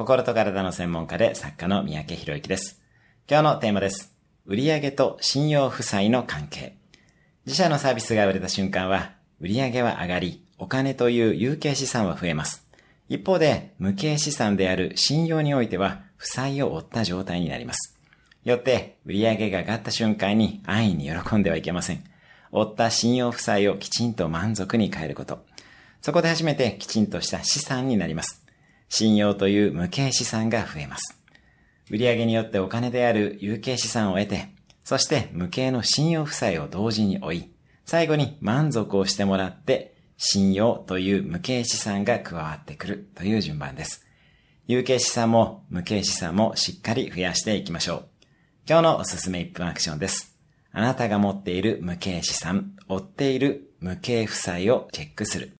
心と体の専門家で作家の三宅博之です。今日のテーマです。売上と信用負債の関係。自社のサービスが売れた瞬間は、売上は上がり、お金という有形資産は増えます。一方で、無形資産である信用においては、負債を負った状態になります。よって、売上が上がった瞬間に安易に喜んではいけません。負った信用負債をきちんと満足に変えること。そこで初めてきちんとした資産になります。信用という無形資産が増えます。売上によってお金である有形資産を得て、そして無形の信用負債を同時に追い、最後に満足をしてもらって、信用という無形資産が加わってくるという順番です。有形資産も無形資産もしっかり増やしていきましょう。今日のおすすめ1分アクションです。あなたが持っている無形資産、追っている無形負債をチェックする。